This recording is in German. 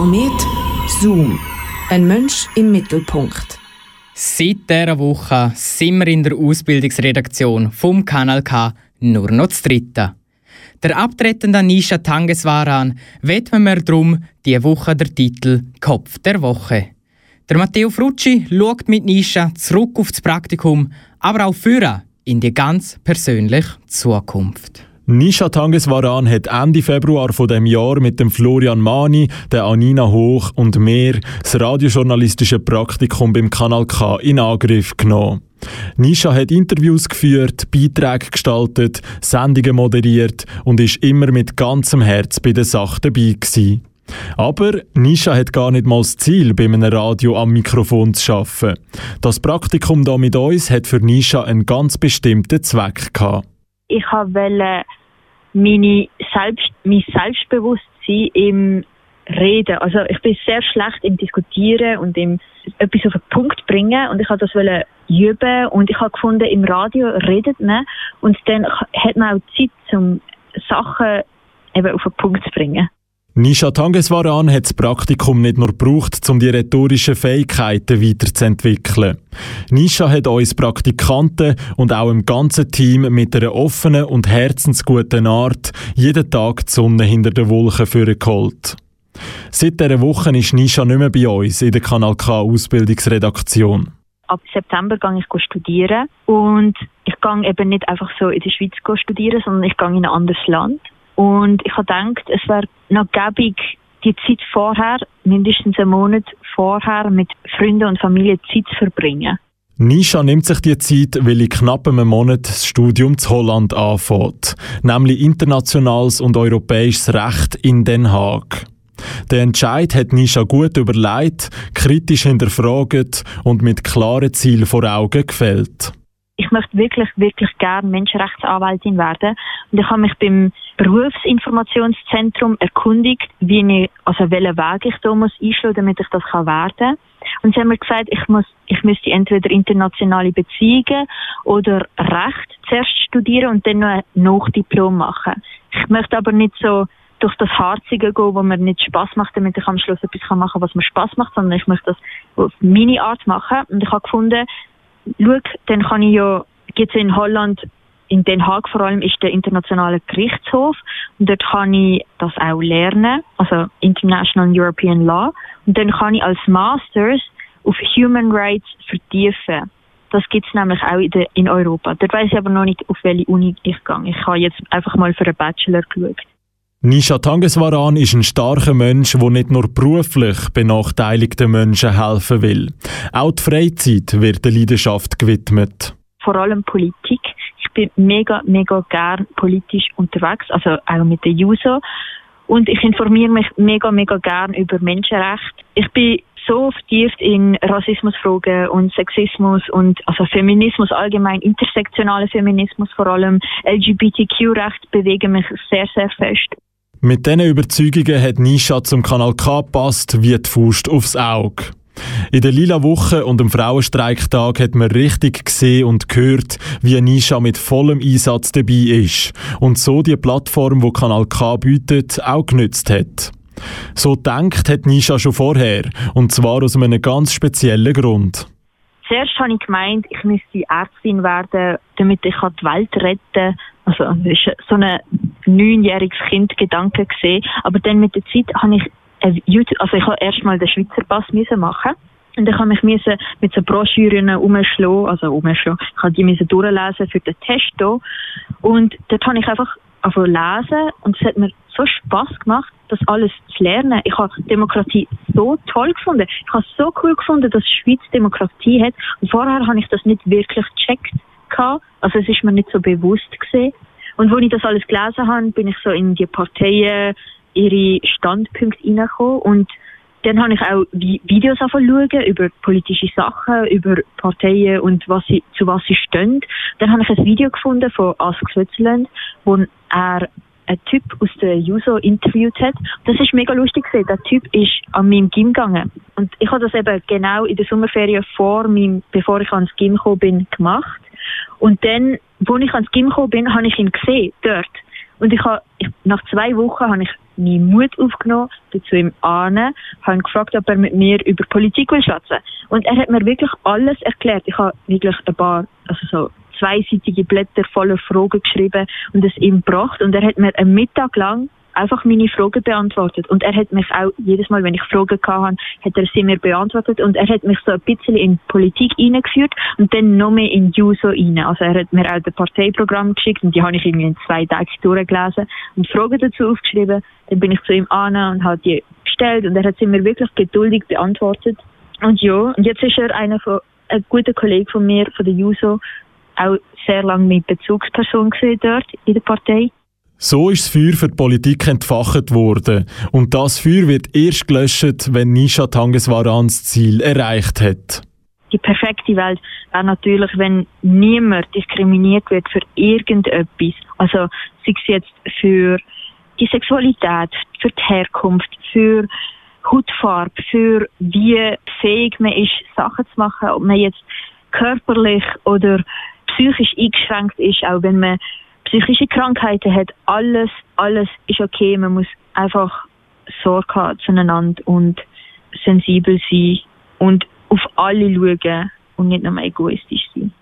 Komet Zoom. Ein Mensch im Mittelpunkt. Seit dieser Woche sind wir in der Ausbildungsredaktion vom Kanal K nur noch zu dritten. Der abtretende Nisha Tangeswaran widmen wir darum diese Woche der Titel Kopf der Woche. Der Matteo Frucci schaut mit Nisha zurück auf das Praktikum, aber auch führen in die ganz persönliche Zukunft. Nisha Tangeswaran hat Ende Februar von dem Jahr mit dem Florian Mani, der Anina Hoch und mir das radiojournalistische Praktikum beim Kanal K in Angriff genommen. Nisha hat Interviews geführt, Beiträge gestaltet, Sendungen moderiert und ist immer mit ganzem Herz bei der Sache dabei gewesen. Aber Nisha hat gar nicht mal das Ziel, bei einem Radio am Mikrofon zu arbeiten. Das Praktikum hier mit uns hat für Nisha einen ganz bestimmten Zweck gehabt. Ich wollte meine Selbst, mein Selbstbewusstsein im Reden. Also ich bin sehr schlecht im Diskutieren und im etwas auf den Punkt bringen und ich wollte das üben und ich habe gefunden, im Radio redet man und dann hat man auch Zeit, um Sachen eben auf den Punkt zu bringen. Nisha Tangeswaran hat das Praktikum nicht nur gebraucht, um die rhetorischen Fähigkeiten weiterzuentwickeln. Nisha hat uns Praktikanten und auch im ganzen Team mit einer offenen und herzensguten Art jeden Tag die Sonne hinter den Wolken vorgeholt. Seit dieser Woche ist Nisha nicht mehr bei uns in der Kanal K Ausbildungsredaktion. Ab September gehe ich studieren und ich gehe eben nicht einfach so in der Schweiz studieren, sondern ich gehe in ein anderes Land. Und ich habe gedacht, es wäre noch gäbig, die Zeit vorher, mindestens einen Monat vorher, mit Freunden und Familie Zeit zu verbringen. Nisha nimmt sich die Zeit, weil in knapp einem Monat das Studium zu Holland anfängt, nämlich internationales und europäisches Recht in Den Haag. Der Entscheid hat Nisha gut überlegt, kritisch hinterfragt und mit klaren Zielen vor Augen gefällt ich möchte wirklich, wirklich gerne Menschenrechtsanwältin werden. Und ich habe mich beim Berufsinformationszentrum erkundigt, wie ich, also welchen Weg ich da muss einschlagen, damit ich das kann werden. Und sie haben mir gesagt, ich muss, ich müsste entweder internationale Beziehungen oder Recht zuerst studieren und dann noch ein Nachdiplom machen. Ich möchte aber nicht so durch das Harzige gehen, wo mir nicht Spaß macht, damit ich am Schluss etwas machen kann, was mir Spaß macht, sondern ich möchte das auf meine Art machen. Und ich habe gefunden, schau, dann kann ich ja, jetzt in Holland, in Den Haag vor allem, ist der internationale Gerichtshof und dort kann ich das auch lernen, also International European Law und dann kann ich als Masters auf Human Rights vertiefen. Das gibt es nämlich auch in, de, in Europa. Dort weiß ich aber noch nicht, auf welche Uni ich gehe. Ich habe jetzt einfach mal für einen Bachelor geschaut. Nisha Tangeswaran ist ein starker Mensch, der nicht nur beruflich benachteiligten Menschen helfen will. Auch die Freizeit wird der Leidenschaft gewidmet. Vor allem Politik. Ich bin mega, mega gern politisch unterwegs, also auch mit der JUSO. Und ich informiere mich mega, mega gern über Menschenrechte. Ich bin so vertieft in Rassismusfragen und Sexismus und also Feminismus allgemein, intersektionaler Feminismus vor allem, LGBTQ-Recht bewegen mich sehr, sehr fest. Mit diesen Überzeugungen hat Nisha zum Kanal K gepasst wie die Faust aufs Auge. In der Lila Woche und am Frauenstreiktag hat man richtig gesehen und gehört, wie Nisha mit vollem Einsatz dabei ist und so die Plattform, wo Kanal K bietet, auch genützt hat. So denkt hat Nisha schon vorher und zwar aus einem ganz speziellen Grund. Zuerst habe ich gemeint, ich müsste Ärztin werden, damit ich die Welt retten kann. Also, so ein neunjähriges Kind Gedanke gesehen. Aber dann mit der Zeit habe ich, also ich habe erstmal den Schweizer Pass müssen machen. Und dann habe ich müssen mit so Broschüren umschlagen, also umschlagen. Ich habe die müssen durchlesen für den Test hier. Und dort habe ich einfach also lesen und es hat mir so Spaß gemacht, das alles zu lernen. Ich habe Demokratie so toll gefunden. Ich habe es so cool gefunden, dass die Schweiz Demokratie hat. Und vorher habe ich das nicht wirklich gecheckt. Also es ist mir nicht so bewusst gesehen. Und als ich das alles gelesen habe, bin ich so in die Parteien, ihre Standpunkte reingekommen und dann habe ich auch Videos schauen über politische Sachen, über Parteien und was sie, zu was sie stehen. Dann habe ich ein Video gefunden von Ask Switzerland, wo er einen Typ aus der Juso interviewt hat. Das ist mega lustig gewesen. Der Typ ist an meinem Gym gegangen. Und ich habe das eben genau in der Sommerferien vor meinem, bevor ich ans Gym gekommen bin, gemacht. Und dann, wo ich ans Gym gekommen bin, habe ich ihn gesehen, dort. Und ich habe, nach zwei Wochen habe ich meinen Mut aufgenommen, bin zu ihm an, habe ihn gefragt, ob er mit mir über Politik will schwatzen. Und er hat mir wirklich alles erklärt. Ich habe wirklich ein paar, also so zweiseitige Blätter voller Fragen geschrieben und es ihm gebracht. Und er hat mir einen Mittag lang einfach meine Fragen beantwortet. Und er hat mich auch jedes Mal, wenn ich Fragen hatte, hat er sie mir beantwortet. Und er hat mich so ein bisschen in Politik eingeführt und dann noch mehr in Juso rein. Also er hat mir auch das Parteiprogramm geschickt und die habe ich irgendwie in zwei Tagen durchgelesen und Fragen dazu aufgeschrieben. Dann bin ich zu ihm an und habe die gestellt und er hat sie mir wirklich geduldig beantwortet. Und ja, und jetzt ist er einer von, ein guter Kollege von mir, von der Juso, auch sehr lange mit Bezugsperson gesehen dort in der Partei. So ist das Feuer für die Politik entfacht worden. Und das Feuer wird erst gelöscht, wenn Nisha Tangeswaran das Ziel erreicht hat. Die perfekte Welt wäre natürlich, wenn niemand diskriminiert wird für irgendetwas. Also sei es jetzt für die Sexualität, für die Herkunft, für Hautfarbe, für wie fähig man ist, Sachen zu machen, ob man jetzt körperlich oder psychisch eingeschränkt ist, auch wenn man psychische Krankheiten hat, alles, alles ist okay. Man muss einfach Sorge haben zueinander und sensibel sein und auf alle schauen und nicht nur egoistisch sein.